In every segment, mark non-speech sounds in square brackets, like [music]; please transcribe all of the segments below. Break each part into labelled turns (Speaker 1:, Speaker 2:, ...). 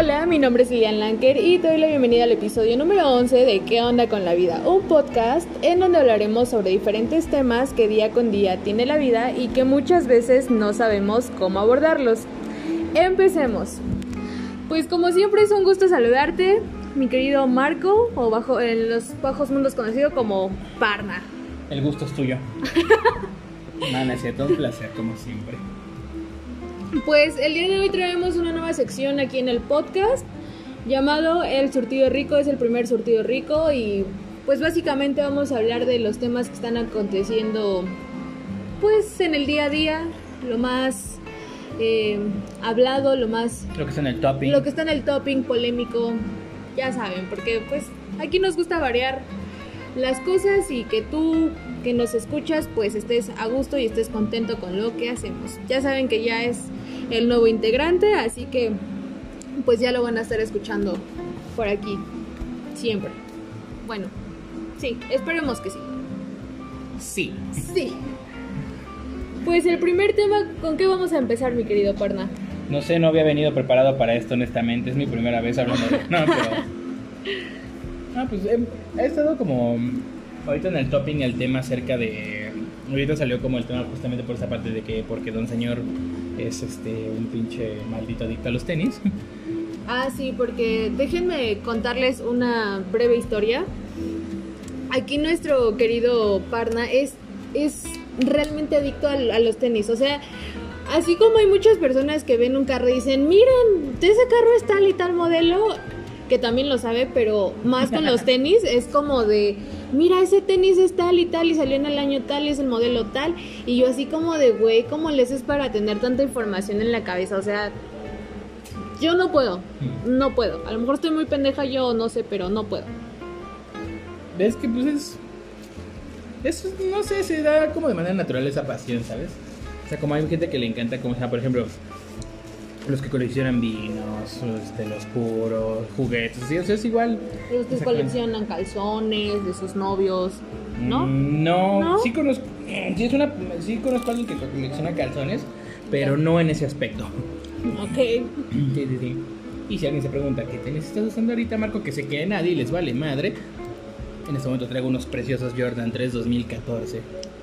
Speaker 1: Hola, mi nombre es Lilian Lanker y te doy la bienvenida al episodio número 11 de ¿Qué onda con la vida? Un podcast en donde hablaremos sobre diferentes temas que día con día tiene la vida y que muchas veces no sabemos cómo abordarlos. Empecemos. Pues como siempre es un gusto saludarte, mi querido Marco, o bajo en los bajos mundos conocido como Parna.
Speaker 2: El gusto es tuyo. [laughs] no, no es cierto, un placer como siempre.
Speaker 1: Pues el día de hoy traemos una nueva sección aquí en el podcast llamado El Surtido Rico. Es el primer Surtido Rico y pues básicamente vamos a hablar de los temas que están aconteciendo pues en el día a día, lo más eh, hablado, lo más...
Speaker 2: Lo que está en el topping.
Speaker 1: Lo que está en el topping polémico, ya saben, porque pues aquí nos gusta variar las cosas y que tú que nos escuchas pues estés a gusto y estés contento con lo que hacemos. Ya saben que ya es el nuevo integrante, así que pues ya lo van a estar escuchando por aquí siempre. Bueno, sí, esperemos que sí.
Speaker 2: Sí.
Speaker 1: Sí. Pues el primer tema, ¿con qué vamos a empezar, mi querido Parna?
Speaker 2: No sé, no había venido preparado para esto, honestamente. Es mi primera vez hablando de... No, pero... No, pues he, he estado como... Ahorita en el topping el tema acerca de... Ahorita salió como el tema justamente por esa parte de que porque Don Señor es este un pinche maldito adicto a los tenis.
Speaker 1: Ah, sí, porque déjenme contarles una breve historia. Aquí nuestro querido Parna es, es realmente adicto a, a los tenis. O sea, así como hay muchas personas que ven un carro y dicen, miren, ese carro es tal y tal modelo, que también lo sabe, pero más con los [laughs] tenis es como de, mira, ese tenis es tal y tal y salió en el año tal y es el modelo tal. Y yo así como de, güey, ¿cómo les es para tener tanta información en la cabeza? O sea, yo no puedo, no puedo. A lo mejor estoy muy pendeja yo, no sé, pero no puedo.
Speaker 2: ¿Ves que pues es... Es, no sé, se da como de manera natural esa pasión, ¿sabes? O sea, como hay gente que le encanta, como sea, por ejemplo, los que coleccionan vinos, este, los puros, juguetes, ¿sí? o sea, es igual.
Speaker 1: Los que coleccionan calzones de sus novios, ¿no?
Speaker 2: Mm, No,
Speaker 1: ¿No?
Speaker 2: sí conozco, sí, es una, sí conozco a alguien que colecciona calzones, pero no en ese aspecto.
Speaker 1: Ok. [clears throat]
Speaker 2: Sí, sí, sí. Y si alguien se pregunta, ¿qué tenis estás usando ahorita, Marco? Que se quede nadie y les vale madre. En este momento traigo unos preciosos Jordan 3 2014.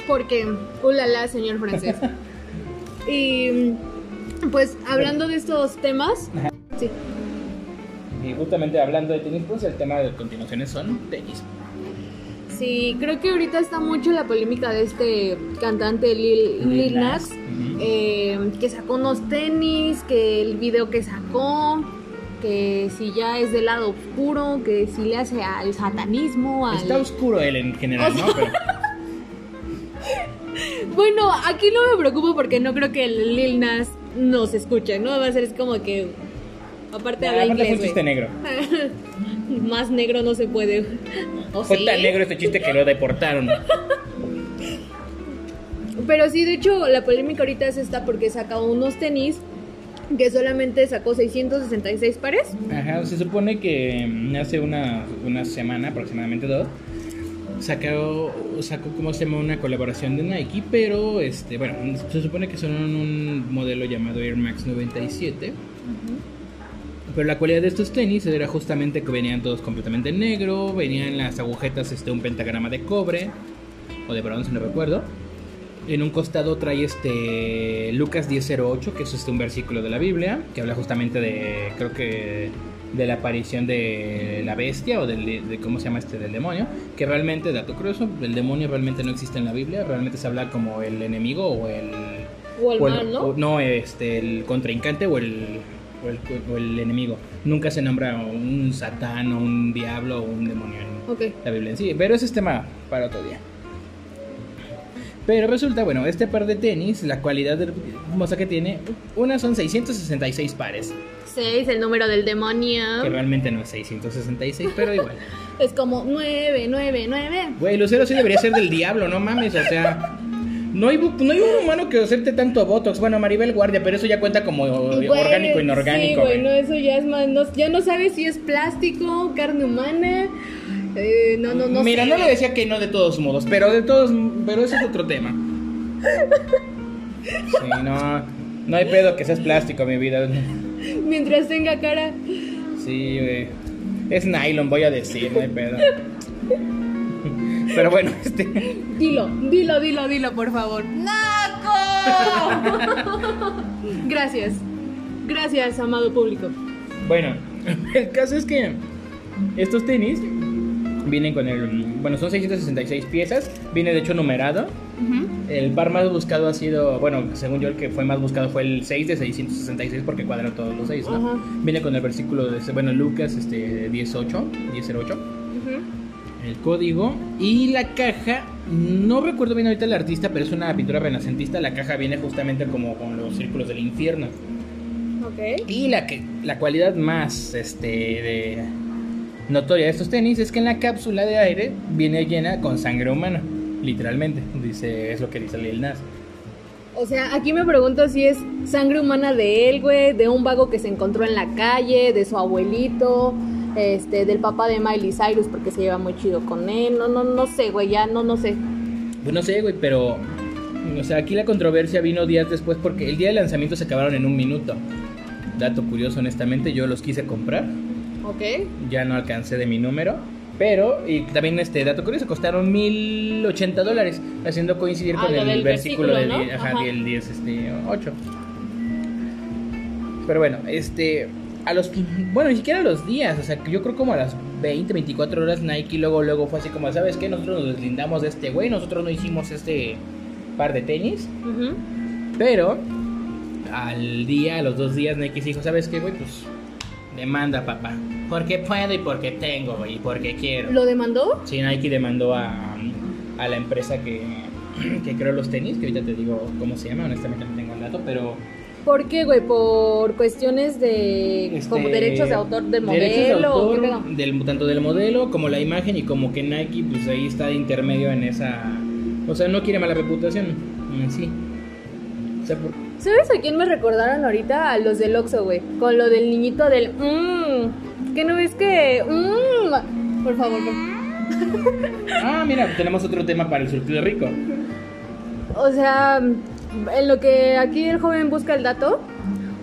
Speaker 1: Porque, ulala, señor francés. [laughs] y [laughs] pues hablando de estos temas, sí.
Speaker 2: Y justamente hablando de tenis, pues el tema de continuaciones son tenis.
Speaker 1: Sí, creo que ahorita está mucho la polémica de este cantante Lil,
Speaker 2: Nas.
Speaker 1: Eh, que sacó unos tenis, que el video que sacó, que si ya es del lado oscuro, que si le hace al satanismo, al...
Speaker 2: Está oscuro él en general, ¿no? Pero, [laughs]
Speaker 1: Bueno, aquí no me preocupo porque no creo que el Lil Nas nos escuche, ¿no? Va a ser es como que... Aparte habla
Speaker 2: aparte fue un
Speaker 1: inglés,
Speaker 2: chiste negro. [laughs]
Speaker 1: Más negro no se puede. ¿O
Speaker 2: Fue
Speaker 1: sí?
Speaker 2: tan negro este chiste que lo deportaron. [laughs]
Speaker 1: Pero sí, de hecho, la polémica ahorita es esta porque sacó unos tenis que solamente sacó 666 pares.
Speaker 2: Ajá, se supone que mm, hace una, una semana, aproximadamente dos, sacó, sacó como se llama una colaboración de Nike, pero este, bueno, se supone que son un modelo llamado Air Max 97. Pero la cualidad de estos tenis era justamente que venían todos completamente en negro, venían las agujetas este un pentagrama de cobre o de bronce, no recuerdo. En un costado trae este Lucas 10:08, que es este un versículo de la Biblia, que habla justamente de creo que de la aparición de la bestia o del, de cómo se llama este del demonio, que realmente dato curioso, el demonio realmente no existe en la Biblia, realmente se habla como el enemigo o el
Speaker 1: O el
Speaker 2: o
Speaker 1: mal, ¿no?
Speaker 2: o- no, este, el contrincante o el, o el, o el enemigo. Nunca se nombra un satán o un diablo o un demonio en
Speaker 1: Ok.
Speaker 2: la Biblia en sí. Pero ese es tema para otro día. Pero resulta, bueno, este par de tenis, la cualidad hermosa que tiene, una son 666 pares.
Speaker 1: 6, el número del demonio.
Speaker 2: Que realmente no es 666, pero igual. [laughs]
Speaker 1: Es como 9, 9, 9.
Speaker 2: Güey, Lucero sí debería ser del diablo, no mames, o sea... No hay, no hay un humano que acepte tanto Botox. Bueno, Maribel Guardia, pero eso ya cuenta como orgánico, inorgánico.
Speaker 1: Sí, güey,
Speaker 2: güey.
Speaker 1: no, eso ya es más. no- ya no sabes si es plástico, carne humana. Eh, no, no, no.
Speaker 2: Mira,
Speaker 1: sé,
Speaker 2: no le
Speaker 1: güey.
Speaker 2: decía que no de todos modos, pero de todos, pero ese es otro tema. [laughs] Sí, no, no hay pedo que seas plástico, mi vida. [laughs]
Speaker 1: Mientras tenga cara.
Speaker 2: Sí, güey. Es nylon, voy a decir, no hay pedo. Pero bueno, este.
Speaker 1: Dilo, dilo, dilo, dilo, por favor. ¡Naco! [laughs] Gracias. Gracias, amado público.
Speaker 2: Bueno, [laughs] el caso es que estos tenis vienen con el. Bueno, son 666 piezas. Viene de hecho numerado. El par más buscado ha sido. Bueno, según yo, el que fue más buscado fue el 6 de 666 porque cuadran todos los 6, ¿no? Viene con el versículo de. Bueno, Lucas este, 18, 1008.
Speaker 1: Ujú.
Speaker 2: el código y la caja no recuerdo bien ahorita el artista pero es una pintura renacentista la caja viene justamente como con los círculos del infierno
Speaker 1: Ok.
Speaker 2: y la que la cualidad más este de notoria de estos tenis es que en la cápsula de aire viene llena con sangre humana literalmente dice es lo que dice Lil Nas
Speaker 1: O sea, aquí me pregunto si es sangre humana de él, güey, de un vago que se encontró en la calle, de su abuelito, este, del papá de Miley Cyrus porque se lleva muy chido con él. No, no, no sé, güey, ya no, no sé.
Speaker 2: pues no sé güey pero o sea aquí la controversia vino días después porque el día de lanzamiento se acabaron en un minuto dato curioso honestamente yo los quise comprar
Speaker 1: Ok.
Speaker 2: ya no alcancé de mi número. Pero, y también este dato curioso, costaron 1080 dólares, haciendo coincidir
Speaker 1: Ah,
Speaker 2: con el
Speaker 1: del
Speaker 2: versículo,
Speaker 1: versículo,
Speaker 2: del,
Speaker 1: ¿no?
Speaker 2: ajá,
Speaker 1: Ajá.
Speaker 2: del 10, este, 8. Pero bueno, este, a los, bueno, ni siquiera a los días, o sea, yo creo como a las 20, 24 horas Nike luego, luego fue así como, ¿sabes qué? Nosotros nos deslindamos de este güey, nosotros no hicimos este par de tenis, pero al día, a los dos días Nike se dijo, ¿sabes qué, güey? Pues demanda, papá. Porque puedo y porque tengo, y porque quiero.
Speaker 1: ¿Lo demandó?
Speaker 2: Sí, Nike demandó a, a la empresa que, que creó los tenis, que ahorita te digo cómo se llama, honestamente no tengo el dato, pero...
Speaker 1: ¿Por qué, güey? ¿Por cuestiones de
Speaker 2: este,
Speaker 1: como derechos de autor del
Speaker 2: derechos de
Speaker 1: modelo? ¿o qué
Speaker 2: autor del, tanto del modelo como la imagen y como que Nike pues ahí está de intermedio en esa... O sea, no quiere mala reputación sí. O sea, por-
Speaker 1: ¿Sabes a quién me recordaron ahorita? A los del Oxxo, güey. Con lo del niñito del... Mmm. ¿Qué no ves que...? Mmm. Por favor, [laughs]
Speaker 2: Ah, mira, tenemos otro tema para el surtido rico.
Speaker 1: O sea, en lo que aquí el joven busca el dato,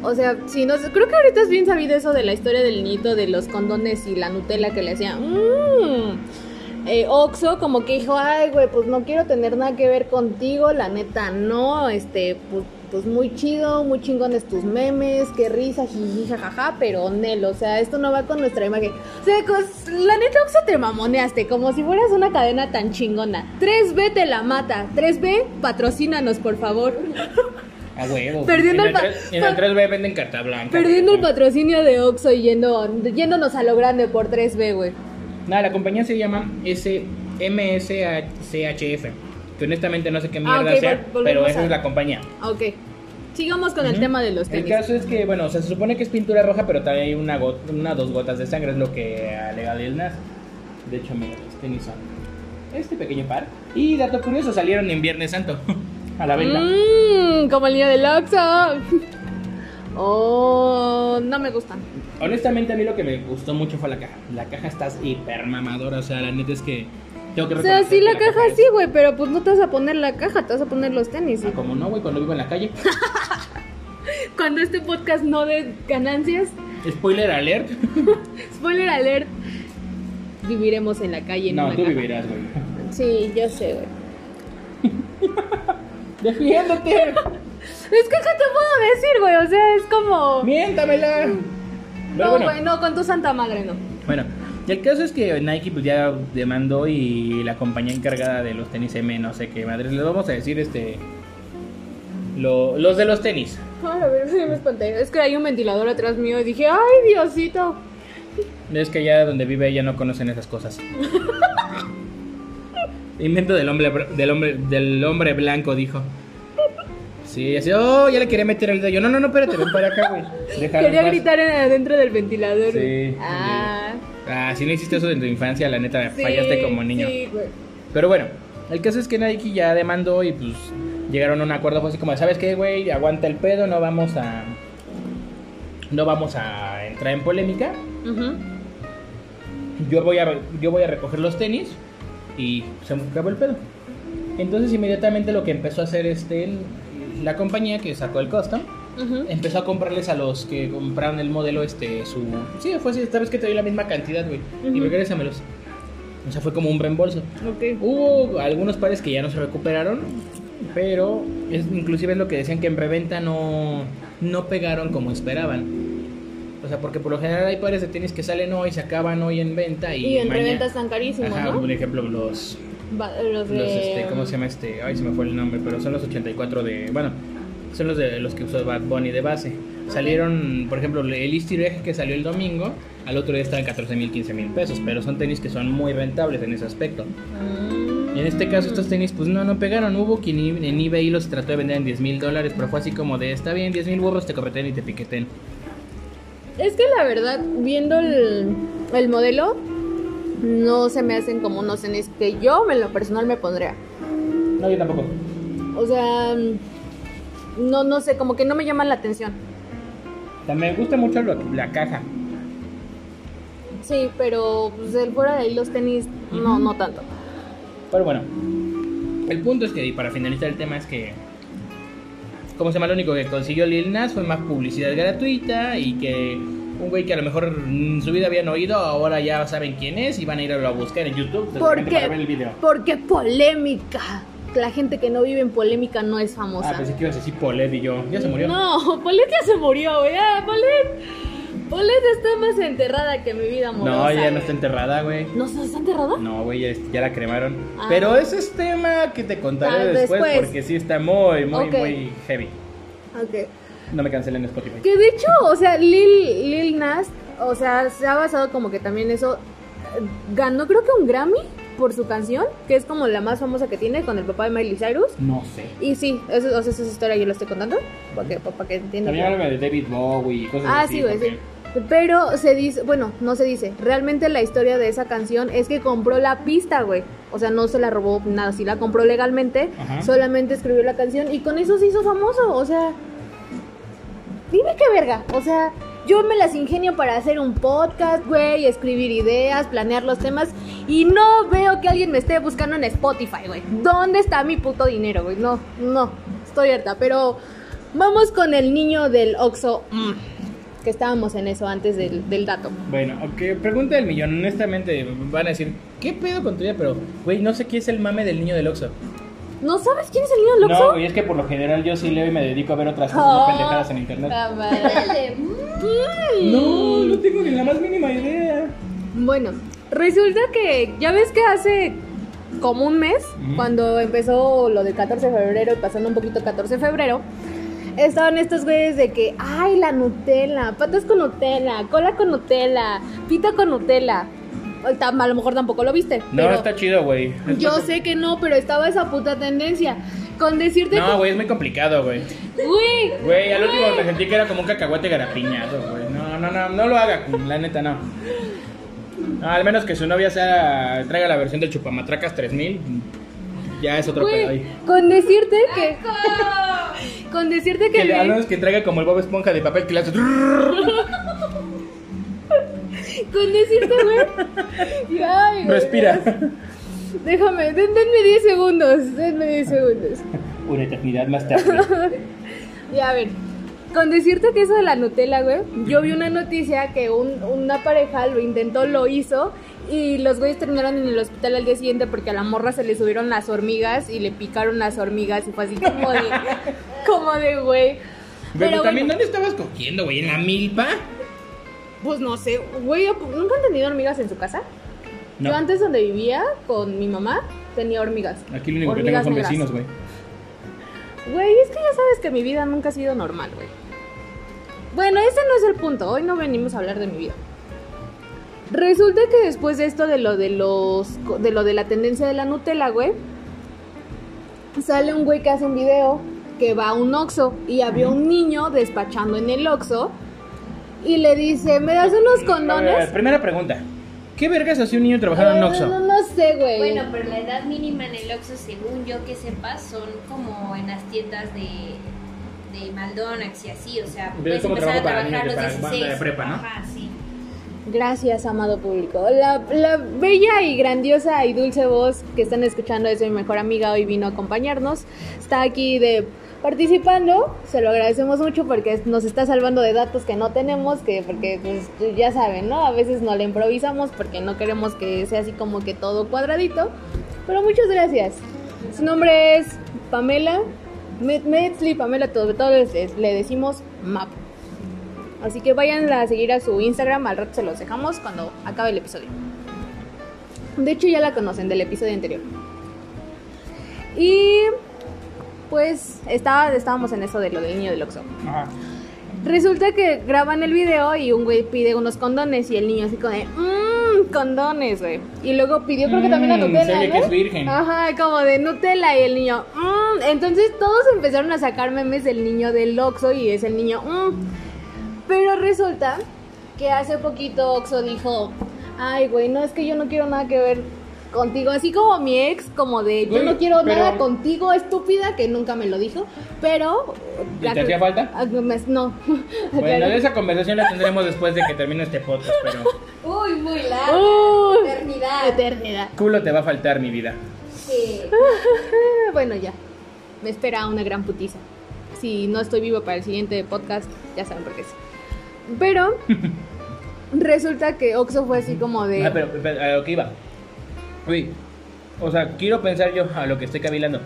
Speaker 1: o sea, sí, no creo que ahorita es bien sabido eso de la historia del niñito, de los condones y la Nutella que le hacía. Mmm. Eh, Oxo como que dijo, ay, güey, pues no quiero tener nada que ver contigo, la neta, no, este, pues, pues muy chido, muy chingones tus memes, qué risa, jiji, jajaja, pero Nel, o sea, esto no va con nuestra imagen. O sea, cos- la neta, Oxo te mamoneaste, como si fueras una cadena tan chingona. 3B te la mata, 3B, patrocínanos, por favor. [laughs]
Speaker 2: A huevo.
Speaker 1: Perdiendo
Speaker 2: en
Speaker 1: el pa-
Speaker 2: tres- En el 3B venden carta blanca.
Speaker 1: Perdiendo el patrocinio de Oxo y yendo, yéndonos a lo grande por 3B, güey.
Speaker 2: Nada, la compañía se llama SMSCHF. Que honestamente no sé qué
Speaker 1: Ah,
Speaker 2: mierda
Speaker 1: ok,
Speaker 2: sea,
Speaker 1: vol- volvemos
Speaker 2: pero esa
Speaker 1: a-
Speaker 2: es la compañía.
Speaker 1: Ok. Sigamos con el tema de los
Speaker 2: El
Speaker 1: tenis.
Speaker 2: caso es que, bueno, o sea, se supone que es pintura roja, pero también hay una, got- una dos gotas de sangre, es lo que alega Lil Nas. De hecho, mira, los tenis son este pequeño par. Y dato curioso, salieron en Viernes Santo [laughs] a la venta.
Speaker 1: Mmm, como el niño del Oxxo. [laughs] Oh, no me gustan.
Speaker 2: Honestamente, a mí lo que me gustó mucho fue la caja. La caja está hiper mamadora, o sea, la neta es que tengo que
Speaker 1: O sea, sí, la caja sí, güey, pero pues no te vas a poner la caja, te vas a poner los tenis.
Speaker 2: Ah, como no, güey, cuando vivo en la calle. [laughs]
Speaker 1: Cuando este podcast no dé ganancias,
Speaker 2: Spoiler alert. [laughs]
Speaker 1: spoiler alert, viviremos en la calle. En
Speaker 2: No,
Speaker 1: una
Speaker 2: tú
Speaker 1: caja.
Speaker 2: vivirás, güey.
Speaker 1: Sí, yo sé, güey. [laughs]
Speaker 2: Defiéndete.
Speaker 1: Es que, ¿qué te puedo decir, güey? O sea, es como...
Speaker 2: Miéntamela. Pero
Speaker 1: No,
Speaker 2: bueno.
Speaker 1: güey, no, con tu santa madre no.
Speaker 2: Bueno, y el caso es que Nike pues ya demandó y la compañía encargada de los tenis M, no sé qué madres, les vamos a decir este lo- los de los tenis.
Speaker 1: Ay, a ver, sí me espanté. Es que hay un ventilador atrás mío y dije, ay, Diosito.
Speaker 2: Es que ya donde vive ella no conocen esas cosas. [laughs] Invento del hombre br- del hombre del hombre blanco dijo. Sí, así, oh, ya le quería meter el dedo. Yo, no, no, no, espérate, ven para acá, güey. [laughs] Déjalo
Speaker 1: Quería
Speaker 2: en paz".
Speaker 1: gritar en- adentro del ventilador.
Speaker 2: Sí.
Speaker 1: Ah.
Speaker 2: Ah, si no hiciste eso en tu infancia, la neta,
Speaker 1: sí,
Speaker 2: fallaste como niño.
Speaker 1: Sí, güey.
Speaker 2: Pero bueno, el caso es que Nike ya demandó y pues llegaron a un acuerdo fue así como, ¿sabes qué, güey? Aguanta el pedo, no vamos a no vamos a entrar en polémica.
Speaker 1: Ujú.
Speaker 2: Yo voy a yo voy a recoger los tenis y se me acabó el pedo. Entonces inmediatamente lo que empezó a hacer este la compañía que sacó el custom empezó a comprarles a los que compraron el modelo este su sí fue así esta vez que te doy la misma cantidad güey y
Speaker 1: Ujú.
Speaker 2: regrésamelos o sea fue como un reembolso
Speaker 1: Ok.
Speaker 2: hubo algunos pares que ya no se recuperaron pero es inclusive es lo que decían que en reventa no no pegaron como esperaban o sea porque por lo general hay pares de tenis que salen hoy se acaban hoy en venta y,
Speaker 1: Y en reventa están carísimos,
Speaker 2: Ajá,
Speaker 1: ¿no?
Speaker 2: por ejemplo los
Speaker 1: los de...
Speaker 2: los este, ¿cómo se llama este? Ay, se me fue el nombre, pero son los 84 de, bueno, son los de los que usó Bad Bunny de base. Salieron, por ejemplo, el Easter Egg que salió el domingo, al otro día estaba en 14 mil, 15 mil pesos, pero son tenis que son muy rentables en ese aspecto. Y en este caso estos tenis pues no, no pegaron, hubo quien en eBay los trató de vender en 10 mil dólares, pero fue así como de, está bien, 10 mil burros te correten y te piqueten.
Speaker 1: Es que la verdad, viendo el, el modelo, no se me hacen como unos tenis que yo en lo personal me pondría.
Speaker 2: No, yo tampoco.
Speaker 1: O sea, no, no sé, como que no me llaman la atención.
Speaker 2: También me gusta mucho lo- la caja.
Speaker 1: Sí, pero pues, el fuera de ahí los tenis, no, no tanto.
Speaker 2: Pero bueno, el punto es que, y para finalizar el tema, es que, como se llama, lo único que consiguió Lil Nas fue más publicidad gratuita y que un güey que a lo mejor en su vida habían oído, ahora ya saben quién es y van a ir a buscar en YouTube
Speaker 1: ¿Por
Speaker 2: repente para ver el
Speaker 1: qué?
Speaker 2: video.
Speaker 1: Porque polémica. La gente que no vive en polémica no es famosa.
Speaker 2: Ah, pensé que ibas a decir Polet y yo, ya se murió.
Speaker 1: No, Polet ya se murió, güey. Ah, Polet. Polet está más enterrada que mi vida amorosa.
Speaker 2: No, ya no está enterrada, güey.
Speaker 1: ¿No está enterrada?
Speaker 2: No, güey, ya, ya la cremaron.
Speaker 1: Ah.
Speaker 2: Pero ese es tema que te contaré
Speaker 1: Ah,
Speaker 2: después,
Speaker 1: después.
Speaker 2: porque sí está muy, muy,
Speaker 1: Ok.
Speaker 2: muy heavy.
Speaker 1: Ok.
Speaker 2: No me cancelen Spotify.
Speaker 1: Que de hecho, o sea, Lil, Lil Nas, o sea, se ha basado como que también eso. eh, Ganó creo que un Grammy por su canción, que es como la más famosa que tiene con el papá de Miley Cyrus.
Speaker 2: No sé.
Speaker 1: Y sí, eso, o sea, esa es historia yo la estoy contando, para que, para que entiendan.
Speaker 2: También háblame de David Bowie y cosas
Speaker 1: Ah,
Speaker 2: así.
Speaker 1: sí, güey,
Speaker 2: porque-
Speaker 1: sí. Pero se dice, bueno, no se dice. Realmente la historia de esa canción es que compró la pista, güey. O sea, no se la robó nada, sí la compró legalmente.
Speaker 2: Ajá.
Speaker 1: Solamente escribió la canción y con eso se hizo famoso. O sea, dime qué verga. O sea, yo me las ingenio para hacer un podcast, güey, escribir ideas, planear los temas. Y no veo que alguien me esté buscando en Spotify, güey. ¿Dónde está mi puto dinero, güey? No, no, estoy harta. Pero vamos con el niño del Oxxo. Mm, que estábamos en eso antes del, dato.
Speaker 2: Bueno, ok, pregunta del millón. Honestamente, van a decir, ¿qué pedo con tu vida? Pero, güey, no sé qué es el mame del niño del Oxxo.
Speaker 1: ¿No sabes quién es el niño?
Speaker 2: No, güey, es que por lo general yo sí leo y me dedico a ver otras cosas, no pendejadas en internet. [laughs]
Speaker 1: Mm.
Speaker 2: No, no tengo ni la más mínima idea.
Speaker 1: Bueno, resulta que ya ves que hace como un mes, cuando empezó lo del 14 de febrero y pasando un poquito 14 de febrero, estaban estos güeyes de que, ay, la Nutella, patas con Nutella, cola con Nutella, pita con Nutella. A lo mejor tampoco lo viste.
Speaker 2: No,
Speaker 1: pero
Speaker 2: está chido, güey.
Speaker 1: Yo sé que no, pero estaba esa puta tendencia. Con decirte
Speaker 2: No, güey, es muy complicado, güey.
Speaker 1: Güey.
Speaker 2: Güey, al último me sentí que era como un cacahuate garapiñado, güey. No, no, no, no lo haga, la neta, no. No, al menos que su novia sea, traiga la versión del Chupamatracas 3000, ya es otro pedo ahí.
Speaker 1: con decirte que. [laughs] Con decirte que.
Speaker 2: Que le- al menos que traiga como el Bob Esponja de papel que le hace... [laughs]
Speaker 1: Con decirte, güey. Ay, güey.
Speaker 2: Respira.
Speaker 1: Déjame, den- denme 10 segundos. Denme 10 segundos.
Speaker 2: Una eternidad más tarde. [laughs]
Speaker 1: Ya, a ver. Con decirte que eso de la Nutella, güey. Yo vi una noticia que un- una pareja lo intentó, lo hizo. Y los güeyes terminaron en el hospital al día siguiente porque a la morra se le subieron las hormigas y le picaron las hormigas. Y fue así como de. [laughs] como de, güey.
Speaker 2: Pero, también,
Speaker 1: bueno,
Speaker 2: ¿dónde estabas cogiendo, güey? ¿En la milpa?
Speaker 1: Pues no sé, güey. ¿Nunca han tenido hormigas en su casa?
Speaker 2: No.
Speaker 1: Yo antes donde vivía con mi mamá tenía hormigas.
Speaker 2: Aquí lo único que tengo son vecinos, güey.
Speaker 1: Güey, es que ya sabes que mi vida nunca ha sido normal, güey. Bueno, ese no es el punto. Hoy no venimos a hablar de mi vida. Resulta que después de esto de lo de los de lo de la tendencia de la Nutella, güey, sale un güey que hace un video que va a un Oxxo y había un niño despachando en el Oxxo y le dice, "¿Me das unos
Speaker 2: A ver,
Speaker 1: condones?"
Speaker 2: primera pregunta. ¿Qué vergas hacía un niño trabajando en Oxxo?
Speaker 1: No, no sé, güey.
Speaker 3: Bueno, pero la edad mínima en el Oxxo, según yo que sepa, son como en las tiendas de, de McDonald's y así, o sea, puedes empezar a trabajar a los
Speaker 2: niños de pa-
Speaker 3: 16.
Speaker 2: banda de prepa, ¿no?
Speaker 3: Ajá, sí.
Speaker 1: Gracias, amado público. La, la bella y grandiosa y dulce voz que están escuchando es mi mejor amiga. Hoy vino a acompañarnos. Está aquí de participando. Se lo agradecemos mucho porque nos está salvando de datos que no tenemos, que porque pues ya saben, ¿no? A veces no le improvisamos porque no queremos que sea así como que todo cuadradito. Pero muchas gracias. Su nombre es Pamela. Metzli, Pamela, todo, todos le decimos Map. Así que vayan a seguir a su Instagram, al rato se los dejamos cuando acabe el episodio. De hecho ya la conocen del episodio anterior. Y pues estaba, estábamos en eso de lo del niño del Oxxo.
Speaker 2: Ajá.
Speaker 1: Resulta que graban el video y un güey pide unos condones y el niño así como de, mmm, condones, güey. Y luego pidió creo que también la
Speaker 2: Mm,
Speaker 1: Nutella,
Speaker 2: que es virgen.
Speaker 1: Ajá, como de Nutella y el niño, mmm. Entonces todos empezaron a sacar memes del niño del Oxxo y es el niño, mmm. Pero resulta que hace poquito Oxxo dijo, ay, güey, no, es que yo no quiero nada que ver contigo. Así como mi ex, como de, yo no quiero
Speaker 2: pero-
Speaker 1: nada contigo, estúpida, que nunca me lo dijo. Pero...
Speaker 2: ¿Y te hacía falta?
Speaker 1: Ah, No. [laughs]
Speaker 2: Bueno, esa conversación la tendremos después de que termine este podcast, pero [laughs]
Speaker 3: Uy, muy larga.
Speaker 1: Uy,
Speaker 3: Eternidad.
Speaker 1: Eternidad.
Speaker 2: culo te va a faltar mi vida.
Speaker 3: Sí. [laughs]
Speaker 1: Bueno, ya. Me espera una gran putiza. Si no estoy vivo para el siguiente podcast, ya saben por qué es. Pero resulta que Oxo fue así como de.
Speaker 2: Ah, pero, pero, a lo que iba. Uy, o sea, quiero pensar yo a lo que estoy cavilando.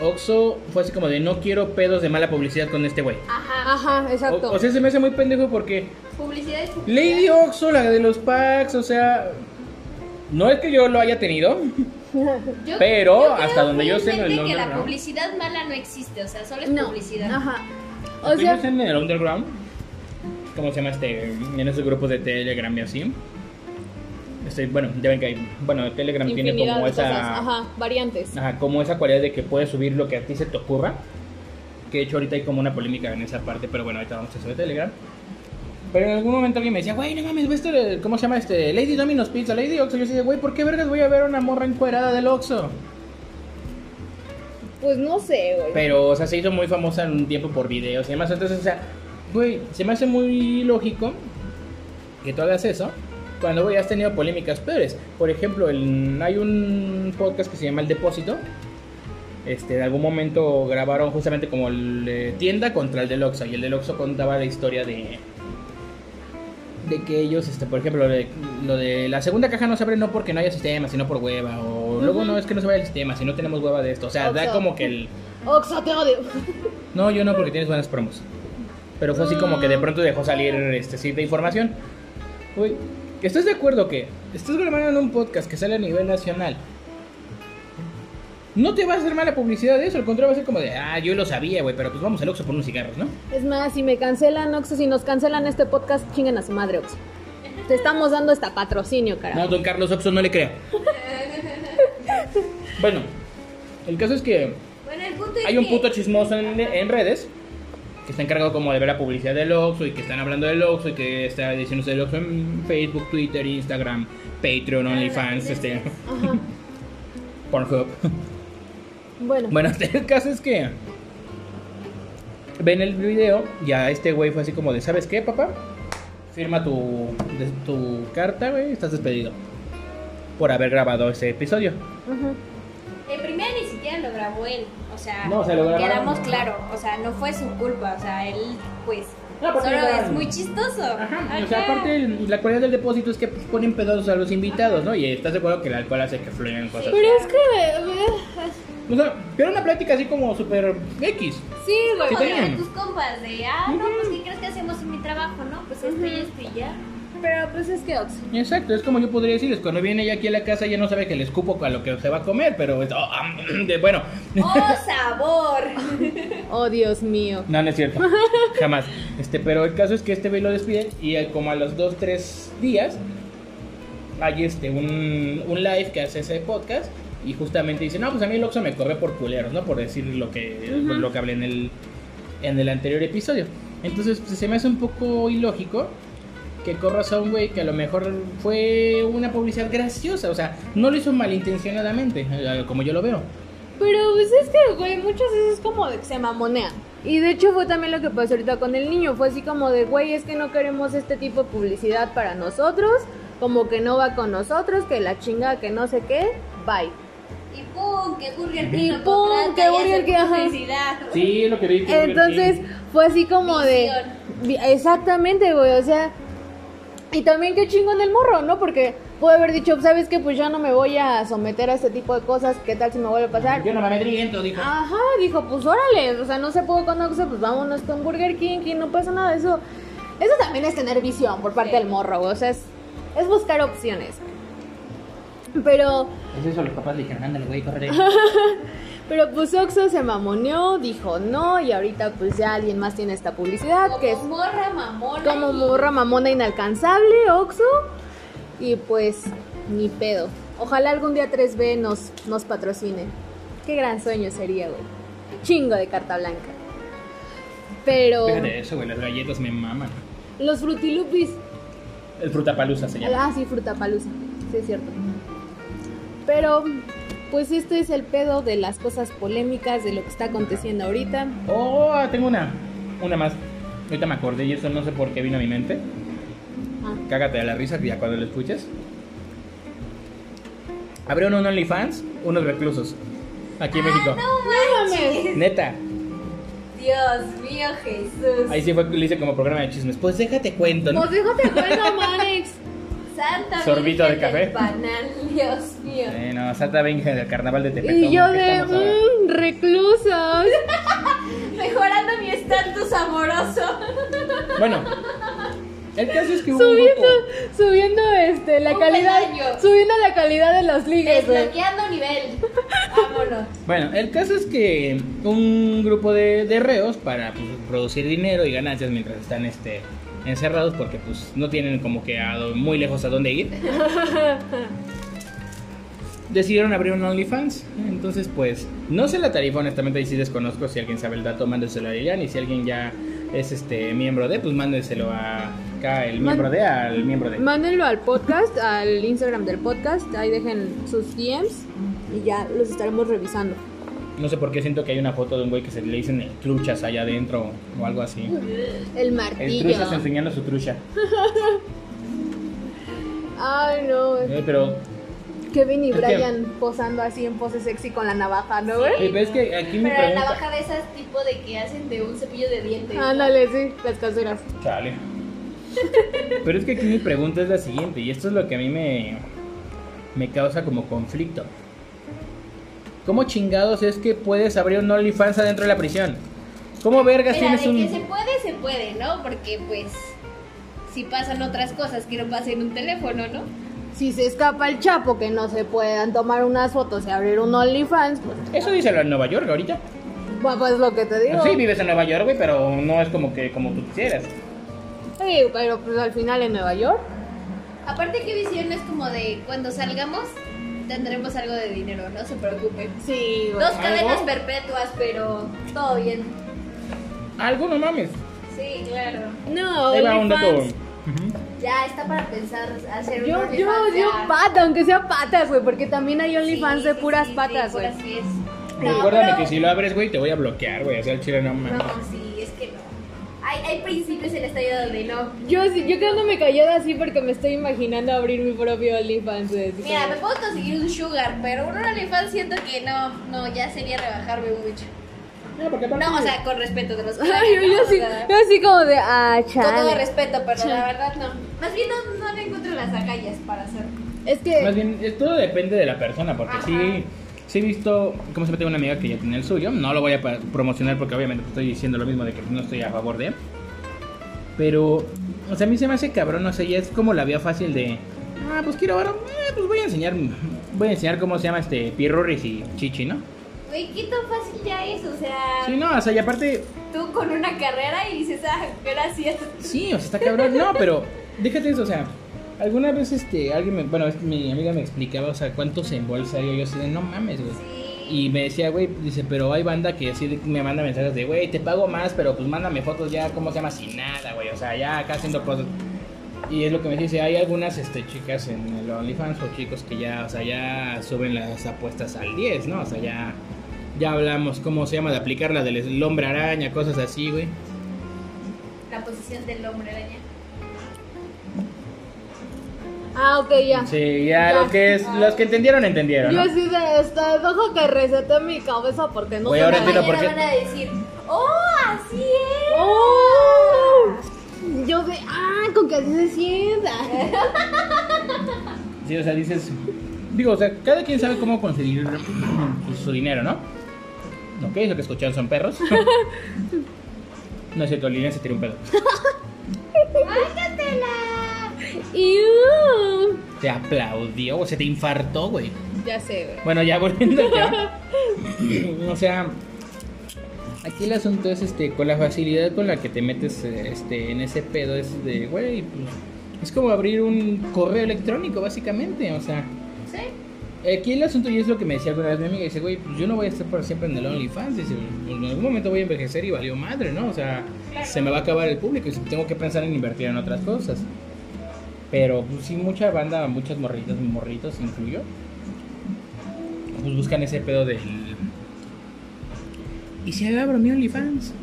Speaker 2: Oxo fue así como de no quiero pedos de mala publicidad con este güey.
Speaker 3: Ajá.
Speaker 1: Ajá, exacto.
Speaker 2: O, o sea, se me hace muy pendejo porque
Speaker 3: Publicidad es publicidad.
Speaker 2: Lady Oxo, la de los packs, o sea, no es que yo lo haya tenido, [laughs]
Speaker 3: Yo-
Speaker 2: Pero,
Speaker 3: yo
Speaker 2: hasta donde yo sé, en el
Speaker 3: fielmente que la publicidad mala no existe, o sea, solo es
Speaker 1: no.
Speaker 3: publicidad.
Speaker 1: Ajá. O sea,
Speaker 2: en el underground, ¿cómo se llama este? En esos grupos de Telegram y así. Bueno, ya ven que hay, bueno, Telegram tiene como esa,
Speaker 1: cosas. Ajá, variantes.
Speaker 2: Ajá, como esa cualidad de que puedes subir lo que a ti se te ocurra. Que de hecho ahorita hay como una polémica en esa parte, pero bueno, ahorita vamos a eso de Telegram. Pero en algún momento alguien me decía, güey, no mames, ¿ves este, ¿cómo se llama este? Lady Domino's Pizza, Lady Oxxo. Yo decía, güey, ¿por qué vergas voy a ver a una morra encuerada del Oxxo?
Speaker 1: Pues no sé, güey.
Speaker 2: Pero, o sea, se hizo muy famosa en un tiempo por videos y demás. Entonces, o sea, güey, se me hace muy lógico que tú hagas eso cuando, güey, has tenido polémicas peores. Por ejemplo, el- hay un podcast que se llama El Depósito. Este, en algún momento grabaron justamente como el de tienda contra el del Oxxo. Y el del Oxxo contaba la historia de. De que ellos, este, por ejemplo, lo de, lo de la segunda caja no se abre no porque no haya sistema, sino por hueva. O luego no es que no se vaya el sistema, si no tenemos hueva de esto. O sea, da como que el.
Speaker 1: Oxo, te odio. [laughs]
Speaker 2: No, yo no, porque tienes buenas promos. Pero fue así como que de pronto dejó salir este cierta información. Uy, ¿estás de acuerdo que estás grabando en un podcast que sale a nivel nacional? No te va a hacer mala publicidad de eso, al contrario va a ser como de, ah, yo lo sabía, güey, pero pues vamos al Oxxo por unos cigarros, ¿no?
Speaker 1: Es más, si me cancelan, Oxo, si nos cancelan este podcast, chinguen a su madre, Oxo. Te estamos dando hasta patrocinio,
Speaker 2: No,
Speaker 1: carajo.
Speaker 2: don Carlos Oxxo no le crea. [laughs] bueno, el caso es que
Speaker 3: Bueno, el punto es
Speaker 2: hay un
Speaker 3: que-
Speaker 2: puto chismoso en, en redes que está encargado como de ver la publicidad del Oxxo y que están hablando del Oxxo y que está diciéndose del Oxxo en Facebook, Twitter, Instagram, Patreon, OnlyFans, este, [laughs]
Speaker 1: Ajá.
Speaker 2: Pornhub.
Speaker 1: Bueno,
Speaker 2: Bueno, [laughs] el caso es que ven el video, ya este güey fue así como de, ¿sabes qué, papá? Firma tu, de- tu carta, güey, estás despedido por haber grabado ese episodio.
Speaker 1: Ajá.
Speaker 3: En primera ni siquiera lo grabó él, sea,
Speaker 2: No, se lo grabaron.
Speaker 3: quedamos claro, o sea, no fue su culpa, o sea, él pues
Speaker 2: No,
Speaker 3: solo es muy chistoso.
Speaker 2: Ajá, o sea, aparte la cualidad del depósito es que pues, ponen pedos a los invitados, ¿no? Y estás de acuerdo que el alcohol hace que fluyan cosas.
Speaker 1: Pero es que. eh,
Speaker 2: O sea, pero una plática así como súper X.
Speaker 1: Sí, güey.
Speaker 2: Sí,
Speaker 3: de
Speaker 2: bien.
Speaker 3: tus compas de, ah, no, pues ¿qué crees que hacemos en mi trabajo, no? Pues esto y esto y ya.
Speaker 1: Pero pues es que Oxo.
Speaker 2: Exacto, es como yo podría decirles, cuando viene ella aquí a la casa ya no sabe que le escupo a lo que se va a comer, pero es- oh, ah, de- bueno,
Speaker 3: ¡Oh, sabor! [laughs]
Speaker 1: Oh, Dios mío.
Speaker 2: no, no es cierto, jamás. Este, pero el caso es que este güey lo despide y eh, como a los dos, tres días hay este un, un live que hace ese podcast y justamente dice, no, pues a mí el Oxxo me corre por culeros, ¿no? Por decir lo que,
Speaker 1: Ujú.
Speaker 2: lo que hablé en el, en el anterior episodio. Entonces pues, se me hace un poco ilógico que corras a un güey que a lo mejor fue una publicidad graciosa, o sea, no lo hizo malintencionadamente, eh, como yo lo veo.
Speaker 1: Pero pues es que, güey, muchas veces es como de que se mamonean. Y de hecho fue también lo que pasó ahorita con el niño. Fue así como de, güey, es que no queremos este tipo de publicidad para nosotros. Como que no va con nosotros, que la chinga, que no sé qué. Bye.
Speaker 3: Y pum, que Burger King
Speaker 1: Y
Speaker 3: lo
Speaker 1: pum, que Burger King, ajá.
Speaker 2: Sí, lo que vi. que
Speaker 1: Entonces fue así como de...
Speaker 3: Visión.
Speaker 1: Vi- Exactamente, güey, o sea... Y también qué chingón el morro, ¿no? Porque puede haber dicho, ¿sabes qué? Pues ya no me voy a someter a este tipo de cosas, ¿qué tal si me vuelve a pasar?
Speaker 2: Yo no me amedriento, dijo.
Speaker 1: Ajá, dijo, pues órale, o sea, no se pudo con Oxxo, pues vámonos con Burger King y no pasa nada, eso... Eso también es tener visión por parte
Speaker 3: Sí.
Speaker 1: del morro, o sea, es, es buscar opciones. Pero...
Speaker 2: Es eso, los papás le dijeron, ándale, güey, corre. [laughs]
Speaker 1: Pero pues Oxxo se mamoneó, dijo no, y ahorita pues ya alguien más tiene esta publicidad,
Speaker 3: Como
Speaker 1: que es
Speaker 3: morra mamona.
Speaker 1: como
Speaker 3: y-
Speaker 1: morra mamona inalcanzable, Oxxo. Y pues, ni pedo. Ojalá algún día 3B nos, nos patrocine. Qué gran sueño sería, güey. Chingo de carta blanca. Pero
Speaker 2: Fíjate eso, güey, las galletas me maman.
Speaker 1: los frutilupis.
Speaker 2: El frutapalusa se llama.
Speaker 1: Ah, sí, frutapalusa. Sí, es cierto. Pero, pues este es el pedo de las cosas polémicas, de lo que está aconteciendo ahorita.
Speaker 2: Oh, tengo una. Una más. Ahorita me acordé y eso no sé por qué vino a mi mente.
Speaker 1: Ah.
Speaker 2: Cágate de la risa que ya cuando lo escuches. Abrieron un OnlyFans, unos reclusos. Aquí en México.
Speaker 3: No
Speaker 1: mames.
Speaker 3: manches.
Speaker 2: Neta.
Speaker 3: Dios mío, Jesús.
Speaker 2: Ahí sí fue, le hice como programa de chismes. Pues déjate cuento, ¿no?
Speaker 1: Pues déjate cuenta, Manex.
Speaker 3: Santa
Speaker 2: Sorbito
Speaker 3: Virgen
Speaker 2: de café.
Speaker 3: del Panal, Dios mío.
Speaker 2: Eh, no, Santa Benja del carnaval de Tepetón.
Speaker 1: Y yo
Speaker 2: ¿qué
Speaker 1: de mmm, reclusos. [laughs]
Speaker 3: Mejorando mi estatus amoroso. [laughs]
Speaker 2: Bueno, el caso es que hubo un
Speaker 1: Subiendo,
Speaker 2: grupo.
Speaker 1: subiendo este la
Speaker 3: Un
Speaker 1: calidad, subiendo la calidad de los ligues, güey.
Speaker 3: Desbloqueando nivel. [laughs] Vámonos.
Speaker 2: Bueno, el caso es que un grupo de, de reos para pues, producir dinero y ganancias mientras están este, encerrados porque pues no tienen como que a muy lejos a dónde ir. [laughs] Decidieron abrir un OnlyFans. Entonces, pues, no sé la tarifa, honestamente, y sí desconozco. Si alguien sabe el dato, mándeselo a Lilian. Y si alguien ya es este miembro de, pues mándeselo a acá, el
Speaker 1: Man-
Speaker 2: miembro de, al miembro de.
Speaker 1: Mándenlo al podcast, al Instagram del podcast, ahí dejen sus DMs y ya los estaremos revisando.
Speaker 2: No sé por qué siento que hay una foto de un güey que se le dicen truchas allá adentro o algo así.
Speaker 1: El
Speaker 2: El
Speaker 1: martillo.
Speaker 2: truchas enseñando su trucha. [laughs]
Speaker 1: Ay, no.
Speaker 2: Eh, pero
Speaker 1: Kevin y
Speaker 2: que-
Speaker 1: Brian posando así en pose sexy con la navaja, ¿no, güey?
Speaker 2: Oye, pero es que aquí mi
Speaker 3: Pero la
Speaker 2: pregunta.
Speaker 3: navaja de esas tipo de que hacen de un cepillo de dientes. ¿no?
Speaker 1: Ándale, sí, las caseras.
Speaker 2: Chale. Pero es que aquí mi pregunta es la siguiente, y esto es lo que a mí me, me causa como conflicto. ¿Cómo chingados es que puedes abrir un OnlyFans adentro de la prisión? ¿Cómo vergas
Speaker 3: Mira, de
Speaker 2: tienes
Speaker 3: que se
Speaker 2: un...
Speaker 3: puede, se puede, ¿no? Porque pues si pasan otras cosas que no pasen en un teléfono, ¿no?
Speaker 1: Si se escapa el chapo, que no se puedan tomar unas fotos y abrir un OnlyFans, pues,
Speaker 2: Eso dice en Nueva York ahorita.
Speaker 1: pues, pues lo que te digo.
Speaker 2: Sí, vives en Nueva York, güey, pero no es como que como tú quisieras.
Speaker 1: Sí, pero pues al final en Nueva York.
Speaker 3: Aparte que visión es como de cuando salgamos tendremos algo de dinero, no se preocupen.
Speaker 1: Sí, güey.
Speaker 3: Dos cadenas
Speaker 2: ¿Algo?
Speaker 3: perpetuas, pero todo bien.
Speaker 2: Algo no mames.
Speaker 3: Sí, claro.
Speaker 1: No,
Speaker 2: Ahí va un dato.
Speaker 3: Ya está para pensar hacer un
Speaker 1: Yo, yo,
Speaker 3: OnlyFans,
Speaker 1: yo
Speaker 3: ya.
Speaker 1: pata, aunque sea patas, güey, porque también hay OnlyFans
Speaker 3: Sí,
Speaker 1: de
Speaker 3: sí,
Speaker 1: puras
Speaker 3: sí,
Speaker 1: patas,
Speaker 3: sí,
Speaker 1: güey.
Speaker 3: puras pies. No,
Speaker 2: Recuérdame
Speaker 3: pero-
Speaker 2: que si lo abres, güey, te voy a bloquear, güey. O sea, el chile no mames.
Speaker 3: No, sí. Hay, hay principios en esta vida donde no.
Speaker 1: Yo, sí- yo quedándome callada así porque me estoy imaginando abrir mi propio OnlyFans.
Speaker 3: Mira,
Speaker 1: como-
Speaker 3: me puedo conseguir un sugar, pero un OnlyFans siento que no, no, ya sería rebajarme mucho.
Speaker 2: No, porque aparte-
Speaker 3: No, o sea, con respeto de los [laughs]
Speaker 1: Ay, yo,
Speaker 3: sea,
Speaker 1: yo así como de, ah,
Speaker 3: Con todo
Speaker 1: chale.
Speaker 3: respeto, pero la verdad no. Más bien no, no le encuentro las agallas para hacerlo.
Speaker 1: Es que,
Speaker 2: Más bien, todo depende de la persona, porque
Speaker 3: Ajá.
Speaker 2: sí, sí he visto, como siempre tengo una amiga que ya tiene el suyo, no lo voy a promocionar porque obviamente estoy diciendo lo mismo de que no estoy a favor de, pero, o sea, a mí se me hace cabrón, o sea, ya es como la vía fácil de, ah, pues quiero ahora, eh, pues voy a enseñar, voy a enseñar cómo se llama este, pirurris y chichi, ¿no?
Speaker 3: Güey, qué tan fácil ya es, o sea,
Speaker 2: Sí, no, o sea, y aparte,
Speaker 3: tú con una carrera y dices, ah, gracias.
Speaker 2: Sí, o sea, está cabrón. No, pero déjate eso, o sea, alguna vez este, alguien me, bueno, mi amiga me explicaba, o sea, cuánto se embolsa y yo así de, no mames, güey. Y me decía, güey, dice, pero hay banda que así me manda mensajes de, güey, te pago más, pero pues mándame fotos ya, ¿cómo se llama? Sin nada, güey, o sea, ya acá haciendo cosas. Y es lo que me dice, hay algunas este, chicas en el OnlyFans o chicos que ya, o sea, ya suben las apuestas al 10, ¿no? O sea, ya, ya hablamos, ¿cómo se llama? De aplicar la del hombre araña, cosas así, güey.
Speaker 3: La posición del hombre araña.
Speaker 1: Ah, ok, ya.
Speaker 2: Sí, ya,
Speaker 1: Ya.
Speaker 2: Los, que es, los que entendieron, entendieron.
Speaker 1: Yo
Speaker 2: ¿no?
Speaker 1: así de este, dejo que resete mi cabeza porque no sé
Speaker 2: ahora entiendo por qué.
Speaker 3: van a decir, oh, así es.
Speaker 1: ¡Oh! Yo de, ah, con que así se sienta.
Speaker 2: Sí, o sea, dices. Digo, o sea, cada quien sabe cómo conseguir su, su dinero, ¿no? Ok, eso que escucharon son perros. [laughs] No es cierto, Lina se tiró un pedo. [laughs]
Speaker 1: Iu.
Speaker 2: Te aplaudió, o se te infartó, güey.
Speaker 1: Ya sé, güey.
Speaker 2: Bueno, ya volviendo tema. [laughs] o sea, aquí el asunto es este con la facilidad con la que te metes este en ese pedo es de, güey, pues es como abrir un correo electrónico básicamente, o sea,
Speaker 3: Sí.
Speaker 2: aquí el asunto y es lo que me decía alguna vez mi amiga, dice, güey, pues yo no voy a estar para siempre en el OnlyFans, dice, pues, en algún momento voy a envejecer y valió madre, ¿no? O sea, se me va a acabar el público y tengo que pensar en invertir en otras cosas. Pero pues sí, mucha banda, muchas morritas, morritos incluyo, pues buscan ese pedo del... ¿Y si abro mi OnlyFans?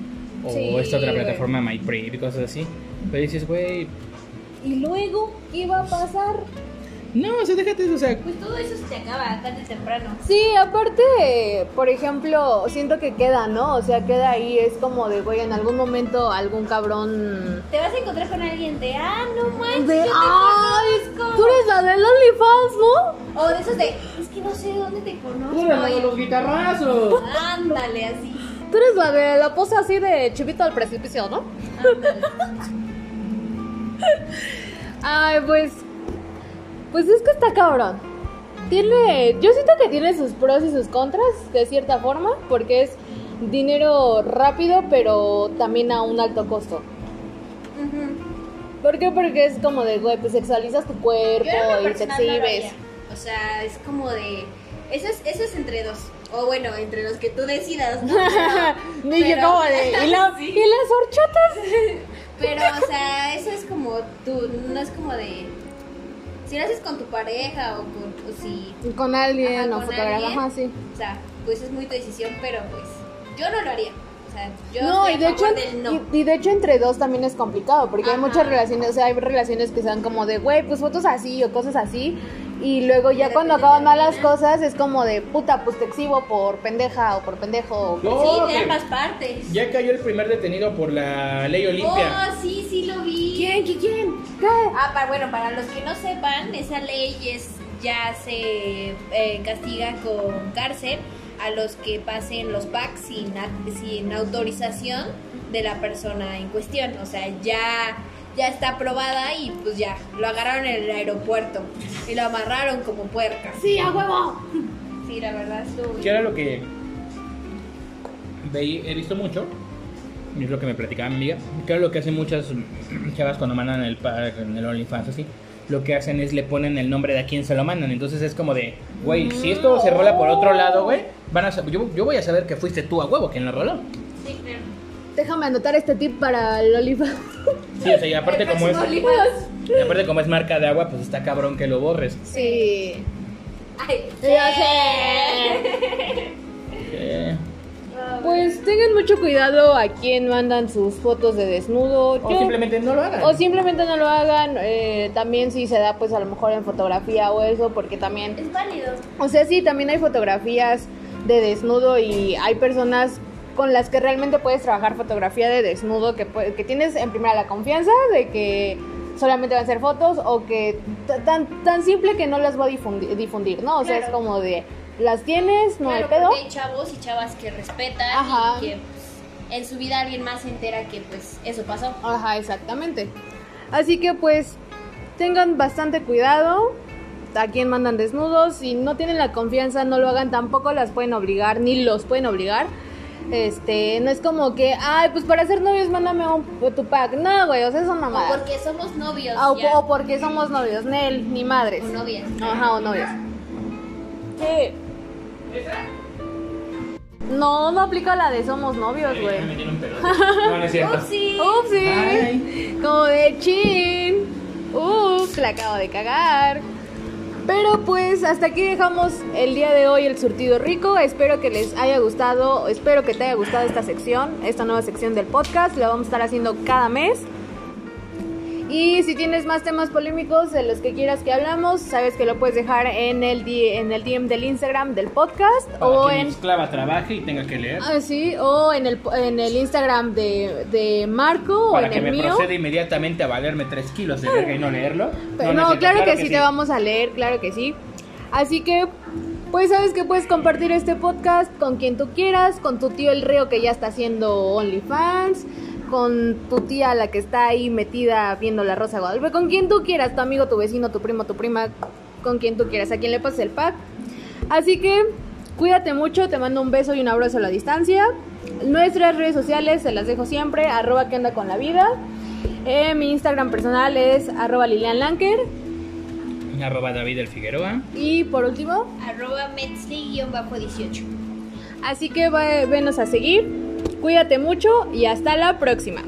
Speaker 2: O
Speaker 1: Sí,
Speaker 2: esta otra plataforma, MyPrib y cosas así. Pero dices, güey,
Speaker 1: ¿Y luego qué va a pasar?
Speaker 2: No, o sea, déjate eso, o sea,
Speaker 3: Pues todo eso se acaba tarde o temprano.
Speaker 1: Sí, aparte, por ejemplo, siento que queda, ¿no? O sea, queda ahí, es como de, güey, en algún momento algún cabrón...
Speaker 3: Te vas a encontrar con alguien de, ah, no manches,
Speaker 1: De,
Speaker 3: yo te
Speaker 1: ay,
Speaker 3: conozco".
Speaker 1: tú eres la del OnlyFans, ¿no?
Speaker 3: O de esos de, es que no sé de dónde te conozco. Y-
Speaker 2: guitarrazos.
Speaker 3: Ándale, así.
Speaker 1: Tú eres la de la pose así de chivito al precipicio, ¿no?
Speaker 3: Ándale. [laughs]
Speaker 1: Ay, pues. Pues es que está cabrón. Tiene. Yo siento que tiene sus pros y sus contras, de cierta forma, porque es dinero rápido, pero también a un alto costo. ¿Por qué? Porque es como de, güey, pues sexualizas tu cuerpo y te
Speaker 3: no
Speaker 1: exhibes.
Speaker 3: O sea, es como de. Eso es, eso es entre dos. O bueno, entre los que tú decidas, ¿no? [laughs] Pero-
Speaker 1: y yo como de. ¿Y, la- [laughs]
Speaker 3: Sí.
Speaker 1: ¿y las horchatas? [laughs]
Speaker 3: Pero, o sea, eso es como tú, no es como de. Si lo haces con tu pareja o, con, o si.
Speaker 1: Con alguien
Speaker 3: Ajá,
Speaker 1: o
Speaker 3: con alguien.
Speaker 1: ajá, sí.
Speaker 3: O sea, pues es muy tu decisión, pero pues. Yo no lo haría. O sea, yo.
Speaker 1: No, y de hecho,
Speaker 3: no.
Speaker 1: y, y de hecho entre dos también es complicado, porque hay muchas relaciones, o sea, hay relaciones que sean como de, güey, pues fotos así o cosas así, y luego ya cuando acaban mal las cosas es como de, puta, pues te exhibo por pendeja o por pendejo. o-
Speaker 2: No,
Speaker 3: Sí, de ambas partes.
Speaker 2: Ya cayó el primer detenido por la ley Olimpia.
Speaker 3: Oh, sí, sí lo vi.
Speaker 1: ¿Quién? ¿Quién? ¿Quién? ¿Qué?
Speaker 3: Ah, para, bueno, para los que no sepan, esa ley es, ya se eh, castiga con cárcel a los que pasen los packs sin, sin autorización de la persona en cuestión. O sea, ya, ya está aprobada y pues ya, lo agarraron en el aeropuerto y lo amarraron como puerca.
Speaker 1: Sí, a huevo.
Speaker 3: Sí, la verdad estuvo
Speaker 2: Que
Speaker 3: bien.
Speaker 2: era lo que veí- he visto mucho. Es lo que me platicaba mi amiga. Que era lo que hacen muchas [clears throat] chavas cuando mandan el en el OnlyFans así. Lo que hacen es le ponen el nombre de a quién se lo mandan. Entonces es como de, güey, si esto se rola por otro lado, güey, van a sab- yo, yo voy a saber que fuiste tú a huevo quien lo roló.
Speaker 3: Sí, claro.
Speaker 1: Déjame anotar este tip para el OnlyFans.
Speaker 2: Sí, o sea, y aparte como es, y aparte como es marca de agua, pues está cabrón que lo borres.
Speaker 1: Sí.
Speaker 3: Ay,
Speaker 1: Ya sé. Pues tengan mucho cuidado a quién mandan sus fotos de desnudo.
Speaker 2: o
Speaker 1: Yo-
Speaker 2: simplemente no lo hagan.
Speaker 1: O simplemente no lo hagan, eh, también si se da pues a lo mejor en fotografía o eso, porque también,
Speaker 3: Es válido.
Speaker 1: o sea, sí, también hay fotografías de desnudo y hay personas con las que realmente puedes trabajar fotografía de desnudo, que, que tienes en primera la confianza de que solamente van a ser fotos o que tan, tan simple que no las va a difundi- difundir, ¿no? O sea, es
Speaker 3: Claro.
Speaker 1: como de, las tienes, no
Speaker 3: Claro,
Speaker 1: hay pedo.
Speaker 3: hay chavos y chavas que respetan
Speaker 1: Ajá.
Speaker 3: y que pues, en su vida alguien más se entera que pues eso pasó.
Speaker 1: Ajá, exactamente. Así que pues tengan bastante cuidado a quién mandan desnudos. Si no tienen la confianza, no lo hagan. Tampoco las pueden obligar, ni los pueden obligar. Este, no es como que, ay, pues para ser novios mándame un tu pack. No, güey, o sea, eso no
Speaker 3: O porque somos novios
Speaker 1: Ah, o,
Speaker 3: ya,
Speaker 1: o porque somos novios, Nel, ni madres.
Speaker 3: o novias.
Speaker 1: Ajá, o novios. Sí. No, no aplica la de somos novios, güey. [laughs]
Speaker 2: No, no es cierto.
Speaker 3: Upsi.
Speaker 1: Upsi. Como de chin. Ups, la acabo de cagar. Pero pues hasta aquí dejamos el día de hoy el surtido rico. Espero que les haya gustado, espero que te haya gustado esta sección, esta nueva sección del podcast. La vamos a estar haciendo cada mes. Y si tienes más temas polémicos de los que quieras que hablamos, sabes que lo puedes dejar en el, en el DM del Instagram del podcast
Speaker 2: Para
Speaker 1: o
Speaker 2: que
Speaker 1: en
Speaker 2: esclava trabaje y tenga que leer.
Speaker 1: Ah, sí, o en el, en el Instagram de, de Marco o
Speaker 2: para
Speaker 1: en
Speaker 2: que
Speaker 1: el
Speaker 2: me
Speaker 1: mío.
Speaker 2: proceda inmediatamente a valerme 3 kilos de verga y no leerlo.
Speaker 1: Pero
Speaker 2: No,
Speaker 1: claro, que, sí, te vamos a leer, claro que sí. Así que, pues sabes que puedes compartir este podcast con quien tú quieras, con tu tío el Río que ya está haciendo OnlyFans, con tu tía la que está ahí metida viendo la Rosa Guadalupe, con quien tú quieras, tu amigo, tu vecino, tu primo, tu prima, con quien tú quieras, a quien le pases el pack. Así que, cuídate mucho, te mando un beso y un abrazo a la distancia. Nuestras redes sociales se las dejo siempre, arroba que anda con la vida. Eh, mi Instagram personal es arroba Lilian Lanker.
Speaker 2: Arroba David el Figueroa.
Speaker 1: Y por último,
Speaker 3: Arroba Metzli-18.
Speaker 1: así que va- venos a seguir. Cuídate mucho y hasta la próxima.